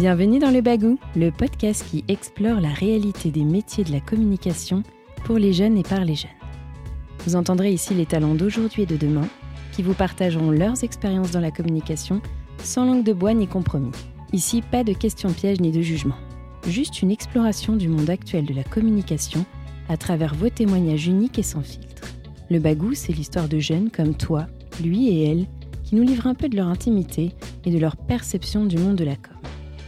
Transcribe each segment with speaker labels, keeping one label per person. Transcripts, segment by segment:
Speaker 1: Bienvenue dans Le Bagou, le podcast qui explore la réalité des métiers de la communication pour les jeunes et par les jeunes. Vous entendrez ici les talents d'aujourd'hui et de demain qui vous partageront leurs expériences dans la communication sans langue de bois ni compromis. Ici, pas de questions pièges ni de jugement. Juste une exploration du monde actuel de la communication à travers vos témoignages uniques et sans filtre. Le Bagou, c'est l'histoire de jeunes comme toi, lui et elle, qui nous livrent un peu de leur intimité et de leur perception du monde de la.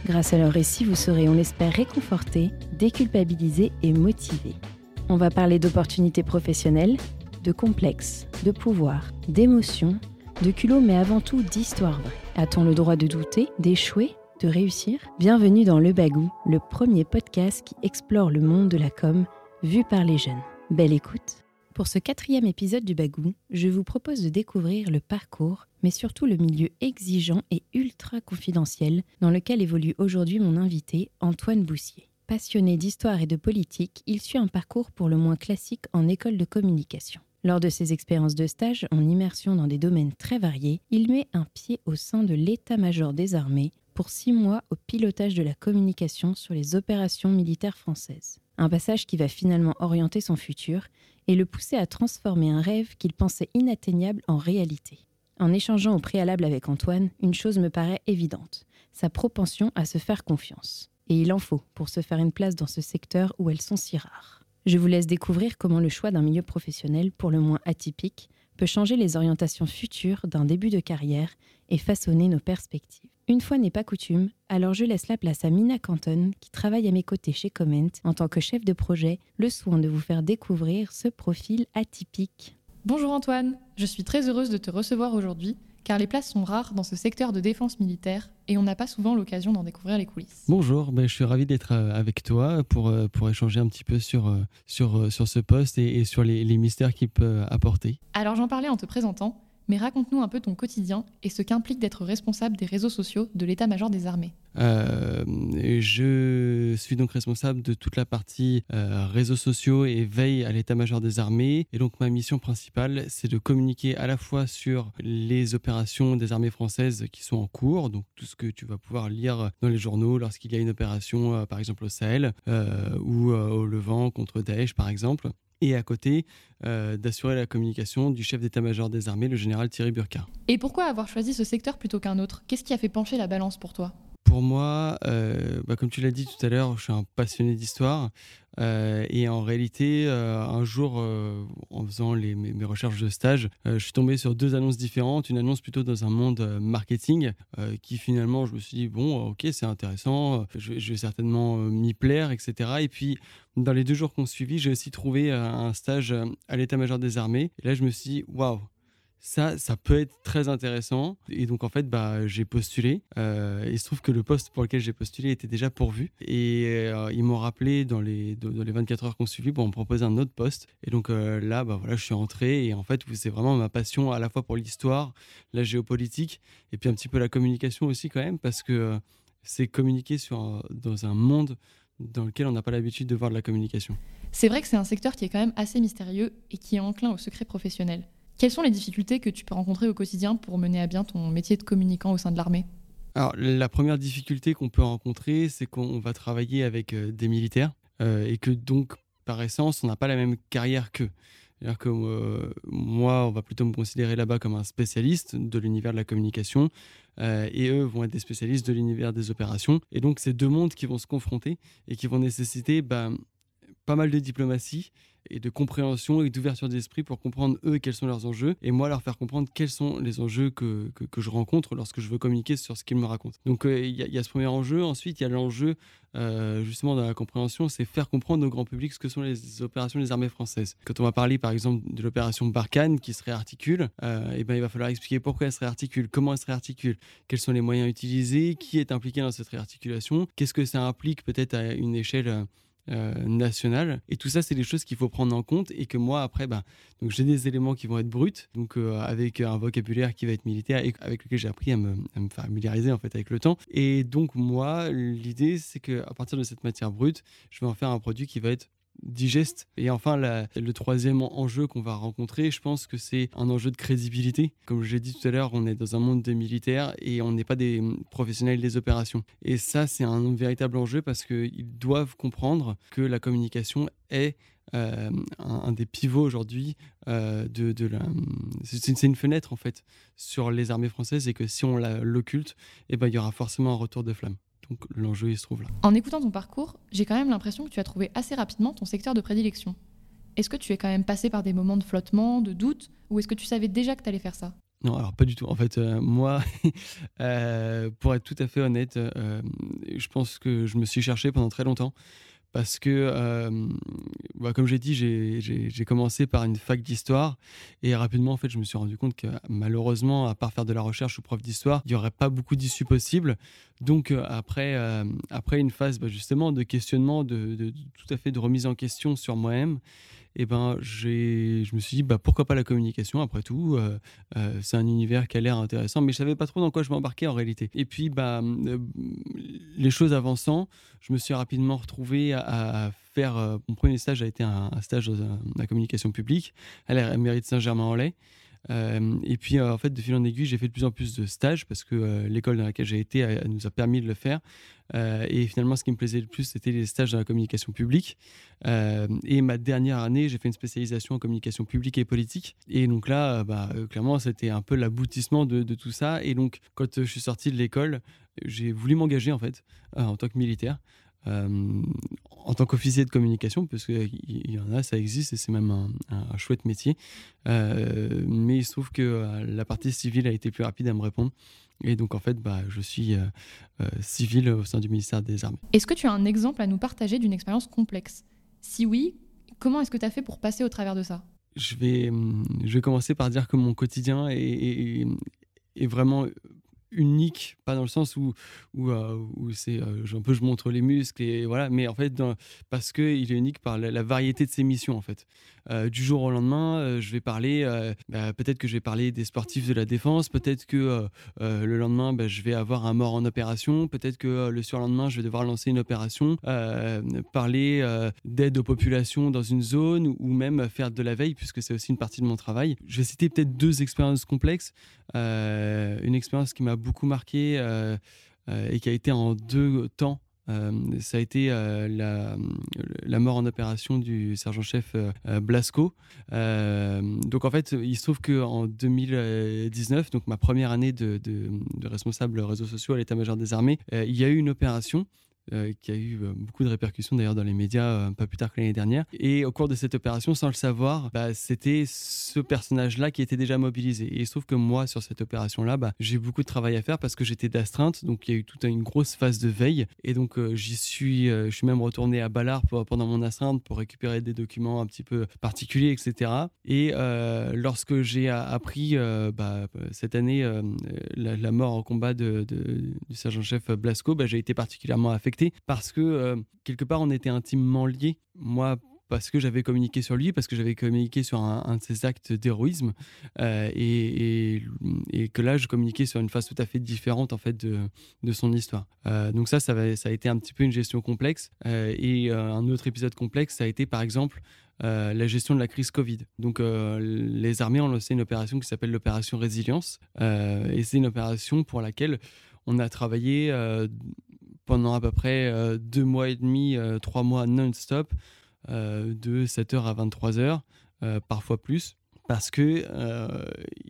Speaker 1: Grâce à leur récit, vous serez, on l'espère, réconfortés, déculpabilisés et motivés. On va parler d'opportunités professionnelles, de complexes, de pouvoir, d'émotions, de culot, mais avant tout d'histoire vraie. A-t-on le droit de douter, d'échouer, de réussir? Bienvenue dans Le Bagou, le premier podcast qui explore le monde de la com vu par les jeunes. Belle écoute pour ce quatrième épisode du Bagou, je vous propose de découvrir le parcours, mais surtout le milieu exigeant et ultra confidentiel dans lequel évolue aujourd'hui mon invité, Antoine Boussier. Passionné d'histoire et de politique, il suit un parcours pour le moins classique en école de communication. Lors de ses expériences de stage en immersion dans des domaines très variés, il met un pied au sein de l'état-major des armées pour six mois au pilotage de la communication sur les opérations militaires françaises. Un passage qui va finalement orienter son futur et le pousser à transformer un rêve qu'il pensait inatteignable en réalité. En échangeant au préalable avec Antoine, une chose me paraît évidente, sa propension à se faire confiance. Et il en faut pour se faire une place dans ce secteur où elles sont si rares. Je vous laisse découvrir comment le choix d'un milieu professionnel pour le moins atypique peut changer les orientations futures d'un début de carrière et façonner nos perspectives. Une fois n'est pas coutume, alors je laisse la place à Mina Canton, qui travaille à mes côtés chez Comment en tant que chef de projet, le soin de vous faire découvrir ce profil atypique.
Speaker 2: Bonjour Antoine, je suis très heureuse de te recevoir aujourd'hui car les places sont rares dans ce secteur de défense militaire et on n'a pas souvent l'occasion d'en découvrir les coulisses.
Speaker 3: Bonjour, ben, je suis ravi d'être euh, avec toi pour, euh, pour échanger un petit peu sur, euh, sur, sur ce poste et, sur les, les mystères qu'il peut apporter.
Speaker 2: Alors j'en parlais en te présentant, mais raconte-nous un peu ton quotidien et ce qu'implique d'être responsable des réseaux sociaux de l'état-major des armées.
Speaker 3: Euh, je suis donc responsable de toute la partie euh, réseaux sociaux et veille à l'état-major des armées. Et donc ma mission principale, c'est de communiquer à la fois sur les opérations des armées françaises qui sont en cours, donc tout ce que tu vas pouvoir lire dans les journaux lorsqu'il y a une opération, euh, par exemple au Sahel ou au Levant contre Daesh, par exemple et à côté euh, d'assurer la communication du chef d'état-major des armées, le général Thierry Burkhardt.
Speaker 2: Et pourquoi avoir choisi ce secteur plutôt qu'un autre? Qu'est-ce qui a fait pencher la balance pour toi?
Speaker 3: Pour moi, euh, bah, comme tu l'as dit tout à l'heure, je suis un passionné d'histoire. Euh, et en réalité, euh, un jour, en faisant mes, recherches de stage, je suis tombé sur deux annonces différentes. Une annonce plutôt dans un monde marketing, qui finalement, je me suis dit, bon, ok, c'est intéressant, je, vais certainement m'y plaire, etc. Et puis, dans les deux jours qu'on suivi, j'ai aussi trouvé un stage à l'état-major des armées. Et là, je me suis dit, waouh, ça, ça peut être très intéressant. Et donc, en fait, bah, j'ai postulé. Euh, il se trouve que le poste pour lequel j'ai postulé était déjà pourvu. Et euh, ils m'ont rappelé dans les, dans les 24 heures qu'on suivi pour me proposer un autre poste. Et donc euh, là, bah, voilà, je suis entré. Et en fait, c'est vraiment ma passion à la fois pour l'histoire, la géopolitique, et puis un petit peu la communication aussi, quand même, parce que c'est communiquer dans un monde dans lequel on n'a pas l'habitude de voir de la communication.
Speaker 2: C'est vrai que c'est un secteur qui est quand même assez mystérieux et qui est enclin au secret professionnel. Quelles sont les difficultés que tu peux rencontrer au quotidien pour mener à bien ton métier de communicant au sein de l'armée?
Speaker 3: Alors, la première difficulté qu'on peut rencontrer, c'est qu'on va travailler avec euh, des militaires euh, et que donc, par essence, on n'a pas la même carrière qu'eux. C'est-à-dire que euh, moi, on va plutôt me considérer là-bas comme un spécialiste de l'univers de la communication et eux vont être des spécialistes de l'univers des opérations. Et donc, c'est deux mondes qui vont se confronter et qui vont nécessiter bah, pas mal de diplomatie et de compréhension et d'ouverture d'esprit pour comprendre eux quels sont leurs enjeux et moi leur faire comprendre quels sont les enjeux que, que, je rencontre lorsque je veux communiquer sur ce qu'ils me racontent. Donc euh, il y, a ce premier enjeu. Ensuite, il y a l'enjeu euh, justement dans la compréhension, c'est faire comprendre au grand public ce que sont les opérations des armées françaises. Quand on va parler par exemple de l'opération Barkhane qui se réarticule, euh, et ben, il va falloir expliquer pourquoi elle se réarticule, comment elle se réarticule, quels sont les moyens utilisés, qui est impliqué dans cette réarticulation, qu'est-ce que ça implique peut-être à une échelle euh. Et tout ça, c'est des choses qu'il faut prendre en compte et que moi, après, bah, donc j'ai des éléments qui vont être bruts, donc euh, avec un vocabulaire qui va être militaire et avec lequel j'ai appris à me, à me, familiariser en fait avec le temps. Et donc moi, l'idée, c'est que à partir de cette matière brute, je vais en faire un produit qui va être digeste. Et enfin, le troisième enjeu qu'on va rencontrer, je pense que c'est un enjeu de crédibilité. Comme je l'ai dit tout à l'heure, on est dans un monde de militaires et on n'est pas des professionnels des opérations. Et ça, c'est un véritable enjeu parce qu'ils doivent comprendre que la communication est euh, un, des pivots aujourd'hui euh, de, la. C'est une fenêtre en fait sur les armées françaises et que si on l'occulte, eh ben, il y aura forcément un retour de flamme. Donc l'enjeu, il se trouve là.
Speaker 2: En écoutant ton parcours, j'ai quand même l'impression que tu as trouvé assez rapidement ton secteur de prédilection. Est-ce que tu es quand même passé par des moments de flottement, de doute, ou est-ce que tu savais déjà que tu allais faire ça?
Speaker 3: Non, alors pas du tout. En fait, euh, moi, pour être tout à fait honnête, je pense que je me suis cherché pendant très longtemps parce que, euh, bah, comme j'ai dit, j'ai commencé par une fac d'histoire et rapidement, en fait, je me suis rendu compte que malheureusement, à part faire de la recherche ou prof d'histoire, il n'y aurait pas beaucoup d'issues possibles. Donc, euh, après, euh, après une phase bah, justement de questionnement, de, tout à fait de remise en question sur moi-même, et ben je me suis dit bah, pourquoi pas la communication après tout euh, c'est un univers qui a l'air intéressant mais je savais pas trop dans quoi je m'embarquais en réalité. Et puis bah les choses avançant je me suis rapidement retrouvé à, faire mon premier stage a été un, stage dans la communication publique à la mairie de Saint-Germain-en-Laye euh, et puis, euh, en fait, de fil en aiguille, j'ai fait de plus en plus de stages parce que euh, l'école dans laquelle j'ai été nous a permis de le faire. et finalement, ce qui me plaisait le plus, c'était les stages dans la communication publique. et ma dernière année, j'ai fait une spécialisation en communication publique et politique. Et donc là, bah, clairement, c'était un peu l'aboutissement de, de, tout ça. Et donc, quand je suis sorti de l'école, j'ai voulu m'engager en fait en tant que militaire. Euh, en tant qu'officier de communication, parce qu'il y en a, ça existe et c'est même un, chouette métier. Euh, mais il se trouve que euh, la partie civile a été plus rapide à me répondre. Et donc, en fait, bah, je suis civil au sein du ministère des Armées.
Speaker 2: Est-ce que tu as un exemple à nous partager d'une expérience complexe? Si oui, comment est-ce que tu as fait pour passer au travers de ça?
Speaker 3: Je vais, hum, je vais commencer par dire que mon quotidien est, est vraiment unique, pas dans le sens où, où, euh, c'est euh, un peu je montre les muscles et voilà, mais en fait dans, parce que il est unique par la, variété de ses missions en fait. Euh, du jour au lendemain, je vais parler, bah, peut-être que je vais parler des sportifs de la défense, peut-être que le lendemain bah, je vais avoir un mort en opération, peut-être que le surlendemain je vais devoir lancer une opération, parler d'aide aux populations dans une zone ou même faire de la veille puisque c'est aussi une partie de mon travail. Je vais citer peut-être deux expériences complexes. une expérience qui m'a beaucoup marqué euh, euh, et qui a été en deux temps. Euh, ça a été la, la, mort en opération du sergent-chef Blasco. donc en fait, il se trouve qu'en 2019, donc ma première année de, de, de responsable réseaux sociaux à l'état-major des armées, il y a eu une opération euh, qui a eu euh, beaucoup de répercussions d'ailleurs dans les médias euh, pas plus tard que l'année dernière. Et au cours de cette opération, sans le savoir, bah, c'était ce personnage-là qui était déjà mobilisé. Et il se trouve que moi, sur cette opération-là, bah, j'ai beaucoup de travail à faire parce que j'étais d'astreinte, donc il y a eu toute une grosse phase de veille. Et donc j'y suis, je suis même retourné à Ballard pendant mon astreinte pour récupérer des documents un petit peu particuliers, etc. Et lorsque j'ai appris bah, cette année la, mort en combat du sergent-chef Blasco, j'ai été particulièrement affecté parce que euh, quelque part on était intimement liés. Moi, parce que j'avais communiqué sur lui, parce que j'avais communiqué sur un, de ses actes d'héroïsme, euh, et, que là, je communiquais sur une phase tout à fait différente en fait de, son histoire. Euh, donc ça, ça, a été un petit peu une gestion complexe. et un autre épisode complexe, ça a été par exemple la gestion de la crise Covid. Donc les armées ont lancé une opération qui s'appelle l'opération Résilience, et c'est une opération pour laquelle on a travaillé pendant à peu près euh, deux mois et demi, euh, trois mois non-stop, euh, de 7h à 23h, parfois plus parce que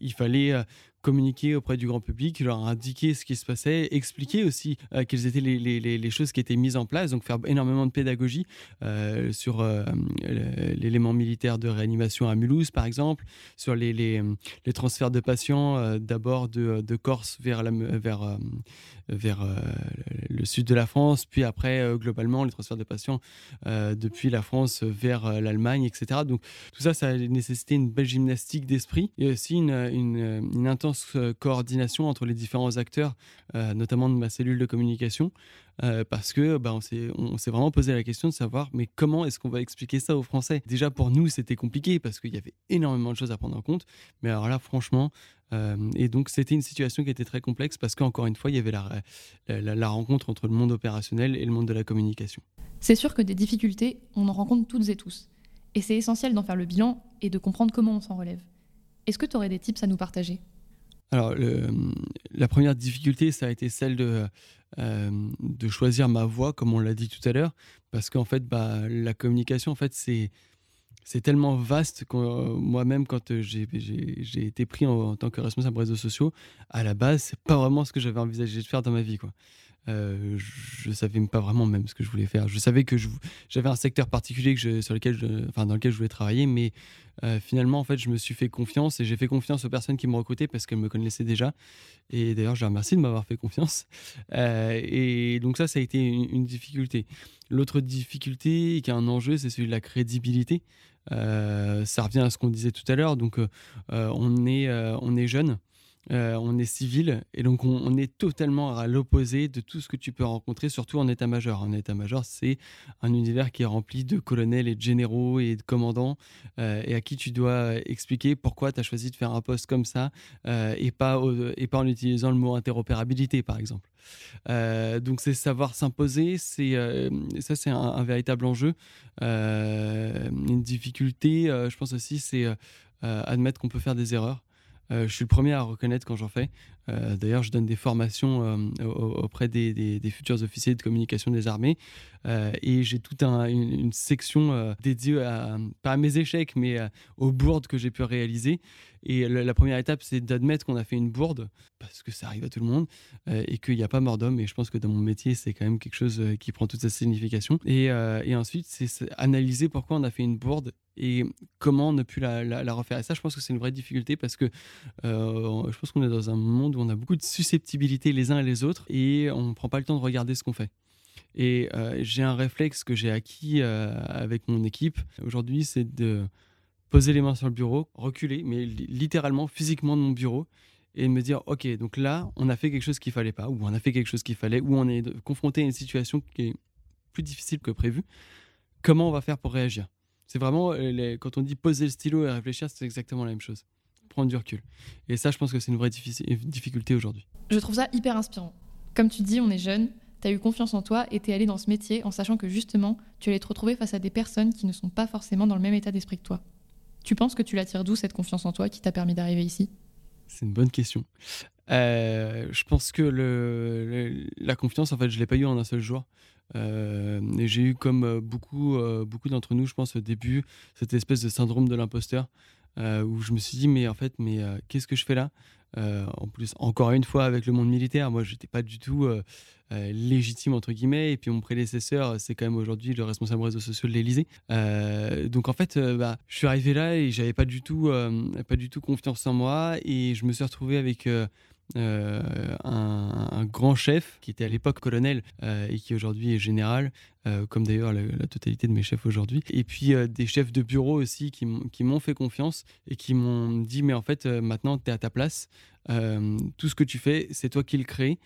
Speaker 3: il fallait communiquer auprès du grand public, leur indiquer ce qui se passait, expliquer aussi euh, quelles étaient les, les, les, choses qui étaient mises en place, donc faire énormément de pédagogie euh, sur euh, l'élément militaire de réanimation à Mulhouse, par exemple, sur les, les transferts de patients d'abord de, de, Corse vers, la, vers, vers le sud de la France, puis après, globalement, les transferts de patients depuis la France vers l'Allemagne, etc. Donc tout ça, ça a nécessité une belle gymnastique d'esprit et aussi une, une, une intense euh, coordination entre les différents acteurs, euh, notamment de ma cellule de communication, parce que bah, on s'est vraiment posé la question de savoir mais comment est-ce qu'on va expliquer ça aux Français? Déjà pour nous c'était compliqué parce qu'il y avait énormément de choses à prendre en compte, mais alors là franchement, et donc c'était une situation qui était très complexe parce qu'encore une fois il y avait la, la rencontre entre le monde opérationnel et le monde de la communication.
Speaker 2: C'est sûr que des difficultés, on en rencontre toutes et tous. Et c'est essentiel d'en faire le bilan et de comprendre comment on s'en relève. Est-ce que tu aurais des tips à nous partager?
Speaker 3: Alors, la première difficulté, ça a été celle de, euh, de choisir ma voix, comme on l'a dit tout à l'heure, parce qu'en fait, bah, la communication, en fait, c'est c'est tellement vaste que euh, moi-même, quand euh, j'ai été pris en, tant que responsable réseaux sociaux, à la base, c'est pas vraiment ce que j'avais envisagé de faire dans ma vie, quoi. Euh, je savais pas vraiment même ce que je voulais faire. Je savais que j'avais un secteur particulier sur lequel dans lequel je voulais travailler, mais euh, finalement, en fait, je me suis fait confiance et j'ai fait confiance aux personnes qui me recrutaient parce qu'elles me connaissaient déjà. Et d'ailleurs, je les remercie de m'avoir fait confiance. Euh, et donc ça, ça a été une, difficulté. L'autre difficulté qui est un enjeu, c'est celui de la crédibilité. ça revient à ce qu'on disait tout à l'heure. Donc, on est, on est jeune. Euh, on est civil et donc on, est totalement à l'opposé de tout ce que tu peux rencontrer, surtout en état-major. En état-major, c'est un univers qui est rempli de colonels et de généraux et de commandants euh, et à qui tu dois expliquer pourquoi tu as choisi de faire un poste comme ça euh, et, pas et pas en utilisant le mot interopérabilité, par exemple. donc c'est savoir s'imposer, ça c'est un, véritable enjeu. une difficulté, je pense aussi, c'est admettre qu'on peut faire des erreurs. Euh, je suis le premier à reconnaître quand j'en fais. Euh, d'ailleurs, je donne des formations euh, auprès des, futurs officiers de communication des armées et j'ai toute une, section dédiée à, pas à mes échecs, mais aux bourdes que j'ai pu réaliser. Et la, première étape, c'est d'admettre qu'on a fait une bourde, parce que ça arrive à tout le monde, et qu'il n'y a pas mort d'homme. Et je pense que dans mon métier, c'est quand même quelque chose qui prend toute sa signification. Et, et ensuite, c'est analyser pourquoi on a fait une bourde et comment ne plus la, la, refaire? Et ça, je pense que c'est une vraie difficulté parce que euh, je pense qu'on est dans un monde où on a beaucoup de susceptibilité les uns et les autres et on ne prend pas le temps de regarder ce qu'on fait. Et euh, j'ai un réflexe que j'ai acquis euh, avec mon équipe aujourd'hui, c'est de poser les mains sur le bureau, reculer, mais littéralement, physiquement de mon bureau, et me dire, OK, donc là, on a fait quelque chose qu'il fallait pas, ou on a fait quelque chose qu'il fallait, ou on est confronté à une situation qui est plus difficile que prévu. Comment on va faire pour réagir? C'est vraiment, euh, quand on dit poser le stylo et réfléchir, c'est exactement la même chose. Prendre du recul. Et ça, je pense que c'est une vraie difficulté aujourd'hui.
Speaker 2: Je trouve ça hyper inspirant. Comme tu dis, on est jeune, tu as eu confiance en toi et tu es allé dans ce métier en sachant que justement, tu allais te retrouver face à des personnes qui ne sont pas forcément dans le même état d'esprit que toi. Tu penses que tu l'attires d'où cette confiance en toi qui t'a permis d'arriver ici?
Speaker 3: C'est une bonne question. Euh, je pense que le, la confiance, en fait, je ne l'ai pas eu en un seul jour. Euh, et j'ai eu, comme euh, beaucoup, beaucoup d'entre nous, je pense, au début, cette espèce de syndrome de l'imposteur, où je me suis dit, mais en fait, mais qu'est-ce que je fais là? En plus, encore une fois, avec le monde militaire, moi, j'étais pas du tout légitime, entre guillemets, et puis mon prédécesseur, c'est quand même aujourd'hui le responsable réseau social de l'Élysée. donc, en fait, bah, je suis arrivé là et j'avais pas du pas du tout confiance en moi, et je me suis retrouvé avec euh, un, grand chef qui était à l'époque colonel euh, et qui aujourd'hui est général, euh, comme d'ailleurs la, totalité de mes chefs aujourd'hui. Et puis des chefs de bureau aussi qui, m'ont fait confiance et qui m'ont dit mais en fait maintenant tu es à ta place, tout ce que tu fais c'est toi qui le crée,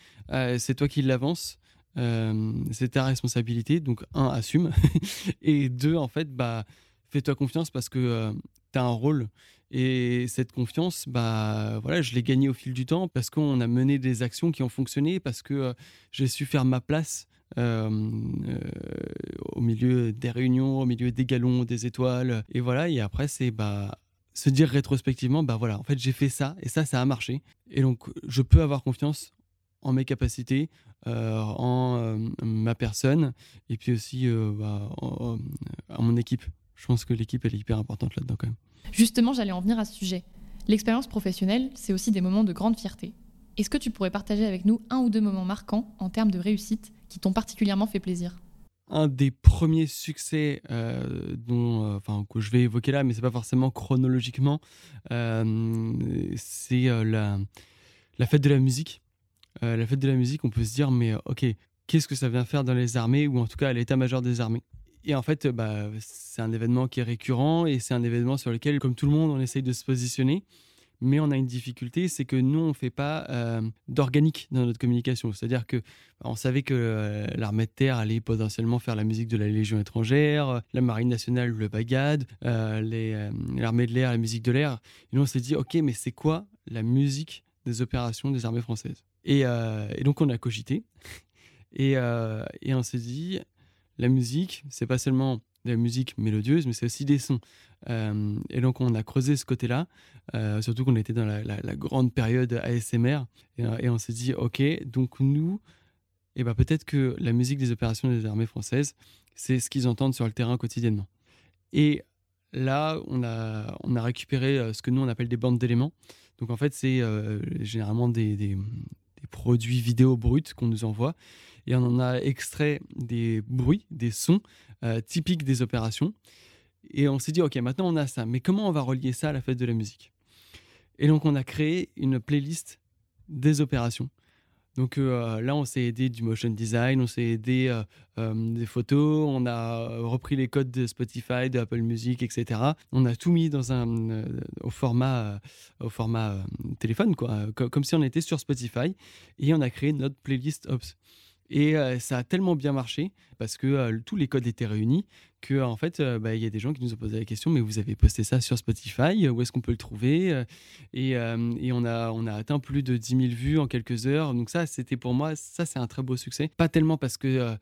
Speaker 3: c'est toi qui l'avance. c'est ta responsabilité, donc un, assume, et deux, en fait, bah, fais-toi confiance parce que tu as un rôle et cette confiance, bah voilà, je l'ai gagnée au fil du temps parce qu'on a mené des actions qui ont fonctionné, parce que euh, j'ai su faire ma place euh, euh, au milieu des réunions, au milieu des galons, des étoiles. Et voilà, et après, c'est bah, se dire rétrospectivement, bah voilà, en fait, j'ai fait ça et ça, ça a marché. Et donc, je peux avoir confiance en mes capacités, en ma personne et puis aussi bah, en mon équipe. Je pense que l'équipe, elle est hyper importante là-dedans quand même.
Speaker 2: Justement, j'allais en venir à ce sujet. L'expérience professionnelle, c'est aussi des moments de grande fierté. Est-ce que tu pourrais partager avec nous un ou deux moments marquants en termes de réussite qui t'ont particulièrement fait plaisir?
Speaker 3: Un des premiers succès euh, dont, euh, enfin, que je vais évoquer là, mais c'est pas forcément chronologiquement, euh, c'est la, la fête de la musique. la fête de la musique, on peut se dire, mais ok, qu'est-ce que ça vient faire dans les armées, ou en tout cas à l'état-major des armées? Et en fait, bah, c'est un événement qui est récurrent et c'est un événement sur lequel, comme tout le monde, on essaye de se positionner mais on a une difficulté, c'est que nous, on ne fait pas euh, d'organique dans notre communication. C'est-à-dire que on savait que euh, l'armée de terre allait potentiellement faire la musique de la Légion étrangère, la marine nationale, le bagad, l'armée de l'air, la musique de l'air. Et nous, on s'est dit, ok, mais c'est quoi la musique des opérations des armées françaises? Et, donc, on a cogité. Et on s'est dit, la musique, c'est pas seulement de la musique mélodieuse, mais c'est aussi des sons. Euh, et donc, on a creusé ce côté-là, euh, surtout qu'on était dans la, grande période ASMR. Euh, et, on s'est dit, OK, donc nous, eh ben, peut-être que la musique des opérations des armées françaises, c'est ce qu'ils entendent sur le terrain quotidiennement. Et là, on a, récupéré ce que nous, on appelle des bandes d'éléments. Donc, en fait, c'est généralement des produits vidéo bruts qu'on nous envoie. Et on en a extrait des bruits, des sons typiques des opérations. Et on s'est dit, OK, maintenant on a ça, mais comment on va relier ça à la fête de la musique? Et donc on a créé une playlist des opérations. Donc euh, là, on s'est aidé du motion design, on s'est aidé euh, euh, des photos, on a repris les codes de Spotify, de Apple Music, etc. On a tout mis dans un, au format, au format téléphone, quoi, comme si on était sur Spotify, et on a créé notre playlist Ops. Et ça a tellement bien marché parce que tous les codes étaient réunis que en fait, bah, il y a des gens qui nous ont posé la question mais vous avez posté ça sur Spotify Où est-ce qu'on peut le trouver et, et, on a on a atteint plus de 10 000 vues en quelques heures. Donc ça, c'était pour moi, ça c'est un très beau succès. Pas tellement parce que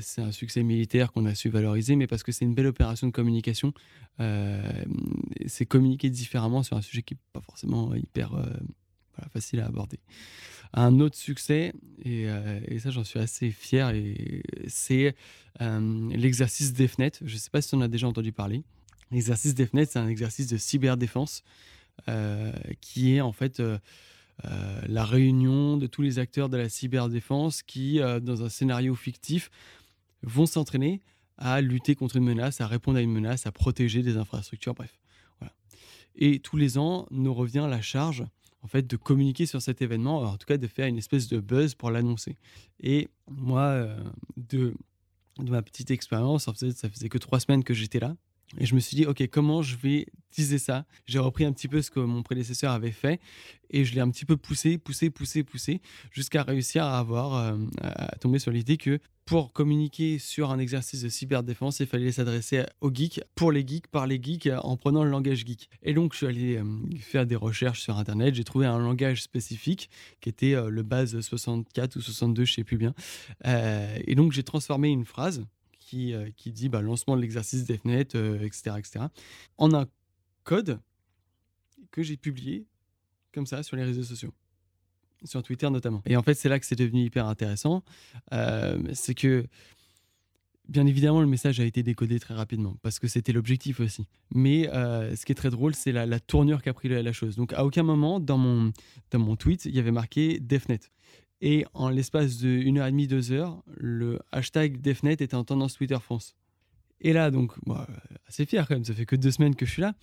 Speaker 3: c'est un succès militaire qu'on a su valoriser, mais parce que c'est une belle opération de communication. c'est communiquer différemment sur un sujet qui n'est pas forcément hyper facile à aborder. Un autre succès, euh, et, ça j'en suis assez fier, et c'est euh, l'exercice DEFNET. Je ne sais pas si on a déjà entendu parler. L'exercice DEFNET, c'est un exercice de cyberdéfense euh, qui est en fait la réunion de tous les acteurs de la cyberdéfense qui, dans un scénario fictif, vont s'entraîner à lutter contre une menace, à répondre à une menace, à protéger des infrastructures, bref. Voilà. Et tous les ans, nous revient la charge en fait, de communiquer sur cet événement, en tout cas de faire une espèce de buzz pour l'annoncer. Et moi, euh, de, ma petite expérience, en fait, ça faisait que trois semaines que j'étais là. Et je me suis dit, OK, comment je vais teaser ça? J'ai repris un petit peu ce que mon prédécesseur avait fait et je l'ai un petit peu poussé, poussé, poussé, poussé, jusqu'à réussir à avoir, euh, à tomber sur l'idée que pour communiquer sur un exercice de cyberdéfense, il fallait s'adresser aux geeks, pour les geeks, par les geeks, en prenant le langage geek. Et donc, je suis allé euh, faire des recherches sur Internet. J'ai trouvé un langage spécifique qui était euh, le base 64 ou 62, je ne sais plus bien. et donc, j'ai transformé une phrase qui, euh, qui dit bah, lancement de l'exercice DEFNET, etc., euh, etc., en un code que j'ai publié comme ça sur les réseaux sociaux, sur Twitter notamment. Et en fait, c'est là que c'est devenu hyper intéressant. Euh, c'est que, bien évidemment, le message a été décodé très rapidement, parce que c'était l'objectif aussi. Mais ce qui est très drôle, c'est la, tournure qu'a pris la, la, chose. Donc, à aucun moment dans mon, dans mon tweet, il y avait marqué DEFNET. Et en l'espace de 1 heure et demie, 2 heures, le hashtag DefNet était en tendance Twitter France. Et là, donc, moi, assez fier quand même, ça fait que deux semaines que je suis là.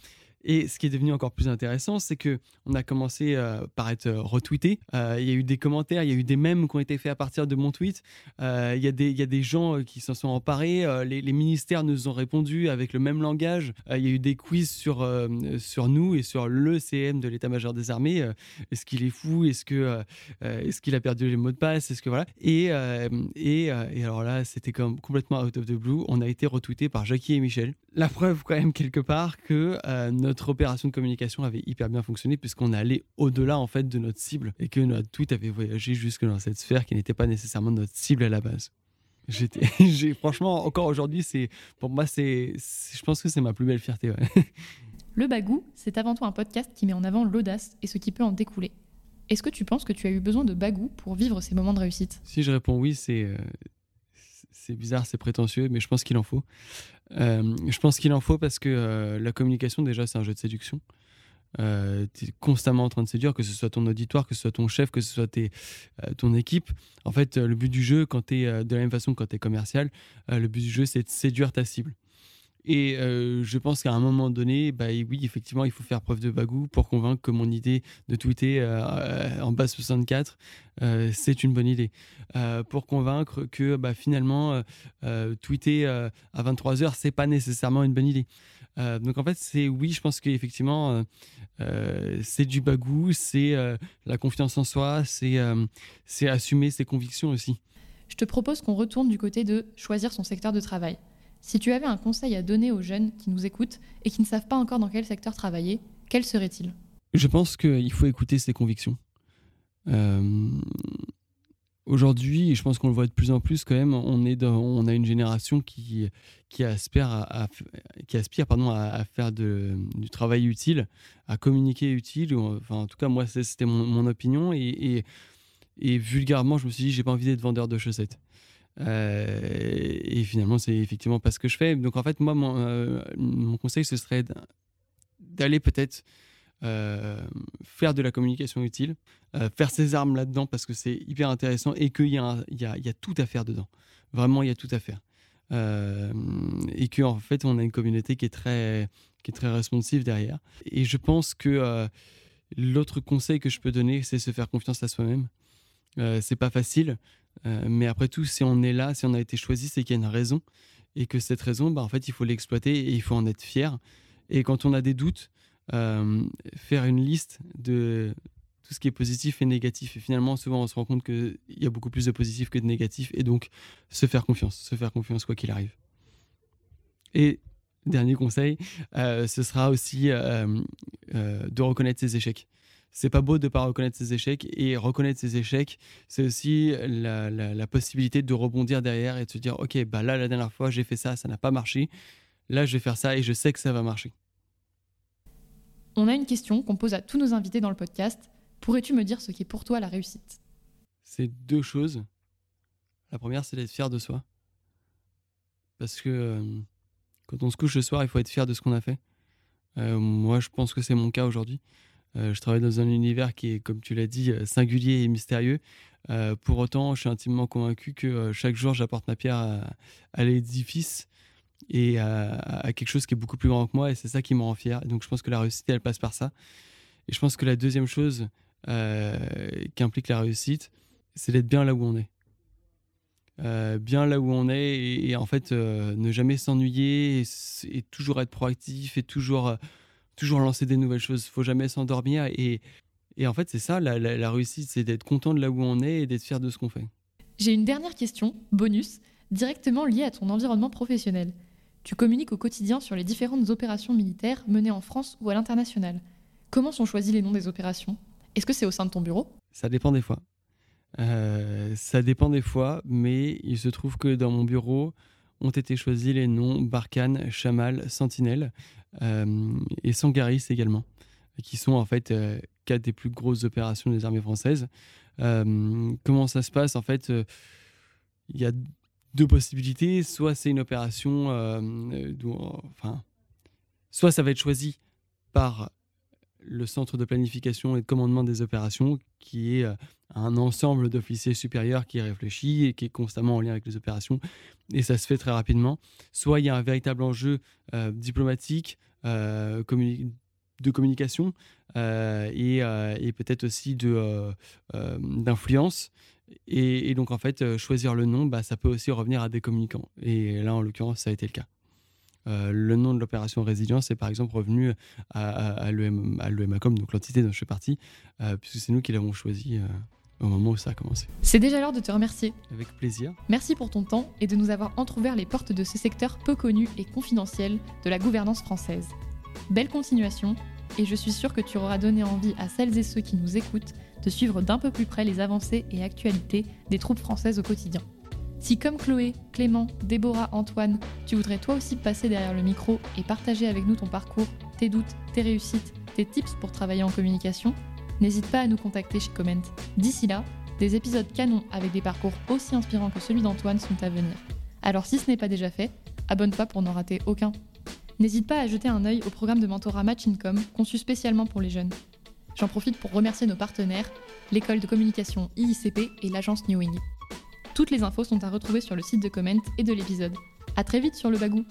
Speaker 3: Et ce qui est devenu encore plus intéressant, c'est que on a commencé euh, par être euh, retweeté. Euh, il y a eu des commentaires, il y a eu des mèmes qui ont été faits à partir de mon tweet. il, y a des, il y a des gens qui s'en sont emparés. Les, ministères nous ont répondu avec le même langage. il y a eu des quiz sur, nous et sur le CM de l'état-major des armées. est-ce qu'il est fou? Est-ce qu'il a perdu les mots de passe? Est-ce que voilà et, alors là, c'était comme complètement out of the blue. On a été retweeté par Jackie et Michel. La preuve quand même quelque part que notre opération de communication avait hyper bien fonctionné puisqu'on allait au-delà en fait de notre cible et que notre tweet avait voyagé jusque dans cette sphère qui n'était pas nécessairement notre cible à la base. J'étais, j'ai franchement encore aujourd'hui, c'est pour moi c'est, je pense que c'est ma plus belle fierté.
Speaker 2: Le Bagou, c'est avant tout un podcast qui met en avant l'audace et ce qui peut en découler. Est-ce que tu penses que tu as eu besoin de Bagou pour vivre ces moments de réussite?
Speaker 3: Si je réponds oui, c'est euh, c'est bizarre, c'est prétentieux, mais je pense qu'il en faut. Euh, je pense qu'il en faut parce que euh, la communication, déjà, c'est un jeu de séduction. Euh, tu es constamment en train de séduire, que ce soit ton auditoire, que ce soit ton chef, que ce soit tes, ton équipe. En fait, le but du jeu, quand tu de la même façon que quand tu es commercial, le but du jeu, c'est de séduire ta cible. Et euh, je pense qu'à un moment donné, bah, oui, effectivement, il faut faire preuve de bagou pour convaincre que mon idée de tweeter euh, en base 64, euh, c'est une bonne idée. pour convaincre que bah, finalement, tweeter à 23h, c'est pas nécessairement une bonne idée. donc en fait, c'est oui, je pense qu'effectivement, c'est du bagou, c'est la confiance en soi, c'est assumer ses convictions aussi.
Speaker 2: Je te propose qu'on retourne du côté de choisir son secteur de travail. Si tu avais un conseil à donner aux jeunes qui nous écoutent et qui ne savent pas encore dans quel secteur travailler, quel serait-il?
Speaker 3: Je pense qu'il faut écouter ses convictions. Euh, aujourd'hui, je pense qu'on le voit de plus en plus quand même, on, est dans, on a une génération qui, qui aspire, à, qui aspire pardon, à, faire du travail utile, à communiquer utile. Enfin, en tout cas, moi, c'était mon, opinion. Et, et, et, vulgairement, je me suis dit, j'ai pas envie d'être vendeur de chaussettes. Euh, et finalement, c'est effectivement pas ce que je fais. Donc en fait, moi, mon, euh, conseil, ce serait d'aller peut-être euh, faire de la communication utile, faire ses armes là-dedans parce que c'est hyper intéressant et qu'il y, a, tout à faire dedans. Vraiment, il y a tout à faire. et qu'en fait, on a une communauté qui est très, qui est très responsive derrière. Et je pense que l'autre conseil que je peux donner, c'est se faire confiance à soi-même. c'est pas facile. Euh, mais après tout, si on est là, si on a été choisi, c'est qu'il y a une raison. Et que cette raison, bah, en fait, il faut l'exploiter et il faut en être fier. Et quand on a des doutes, euh, faire une liste de tout ce qui est positif et négatif. Et finalement, souvent, on se rend compte qu'il y a beaucoup plus de positif que de négatif. Et donc, se faire confiance, se faire confiance quoi qu'il arrive. Et dernier conseil, euh, ce sera aussi de reconnaître ses échecs c'est pas beau de pas reconnaître ses échecs et reconnaître ses échecs, c'est aussi la, possibilité de rebondir derrière et de se dire ok bah là la dernière fois j'ai fait ça, ça n'a pas marché, là je vais faire ça et je sais que ça va marcher.
Speaker 2: On a une question qu'on pose à tous nos invités dans le podcast. Pourrais-tu me dire ce qui est pour toi la réussite?
Speaker 3: C'est deux choses. La première c'est d'être fier de soi, parce que euh, quand on se couche le soir il faut être fier de ce qu'on a fait. Euh, moi je pense que c'est mon cas aujourd'hui. Euh, je travaille dans un univers qui est, comme tu l'as dit, euh, singulier et mystérieux. Euh, pour autant, je suis intimement convaincu que chaque jour, j'apporte ma pierre à, l'édifice et à, quelque chose qui est beaucoup plus grand que moi, et c'est ça qui me rend fier. donc, je pense que la réussite, elle passe par ça. Et je pense que la deuxième chose qui implique la réussite, c'est d'être bien là où on est. bien là où on est et, en fait ne jamais s'ennuyer et, toujours être proactif et toujours toujours lancer des nouvelles choses. Il faut jamais s'endormir. Et, et, en fait, c'est ça, la, réussite, c'est d'être content de là où on est et d'être fier de ce qu'on fait.
Speaker 2: J'ai une dernière question, bonus, directement liée à ton environnement professionnel. Tu communiques au quotidien sur les différentes opérations militaires menées en France ou à l'international. Comment sont choisis les noms des opérations? Est-ce que c'est au sein de ton bureau?
Speaker 3: Ça dépend des fois. Euh, ça dépend des fois, mais il se trouve que dans mon bureau ont été choisis les noms Barkhane, Chamal, Sentinelle. Euh, et Sangaris également, qui sont en fait euh, quatre des plus grosses opérations des armées françaises. Euh, comment ça se passe En fait, il y a deux possibilités. Soit c'est une opération, enfin, soit ça va être choisi par le centre de planification et de commandement des opérations, qui est un ensemble d'officiers supérieurs qui réfléchit et qui est constamment en lien avec les opérations. Et ça se fait très rapidement. Soit il y a un véritable enjeu diplomatique, euh, de communication euh, euh, et, peut-être aussi d'influence. Et, donc, en fait, choisir le nom, bah, ça peut aussi revenir à des communicants. Et là, en l'occurrence, ça a été le cas. le nom de l'opération Résilience est par exemple revenu à, à, l'EMACOM, donc l'entité dont je fais partie, puisque c'est nous qui l'avons choisi au moment où ça a commencé.
Speaker 2: C'est déjà l'heure de te remercier.
Speaker 3: Avec plaisir.
Speaker 2: Merci pour ton temps et de nous avoir entrouvert les portes de ce secteur peu connu et confidentiel de la gouvernance française. Belle continuation et je suis sûre que tu auras donné envie à celles et ceux qui nous écoutent de suivre d'un peu plus près les avancées et actualités des troupes françaises au quotidien. Si comme Chloé, Clément, Déborah, Antoine, tu voudrais toi aussi passer derrière le micro et partager avec nous ton parcours, tes doutes, tes réussites, tes tips pour travailler en communication, n'hésite pas à nous contacter chez Comment. D'ici là, des épisodes canons avec des parcours aussi inspirants que celui d'Antoine sont à venir. Alors si ce n'est pas déjà fait, abonne-toi pour n'en rater aucun. N'hésite pas à jeter un œil au programme de mentorat Match Income conçu spécialement pour les jeunes. J'en profite pour remercier nos partenaires, l'école de communication IICP et l'agence Newing. Toutes les infos sont à retrouver sur le site de Comment et de l'épisode. A très vite sur le bagou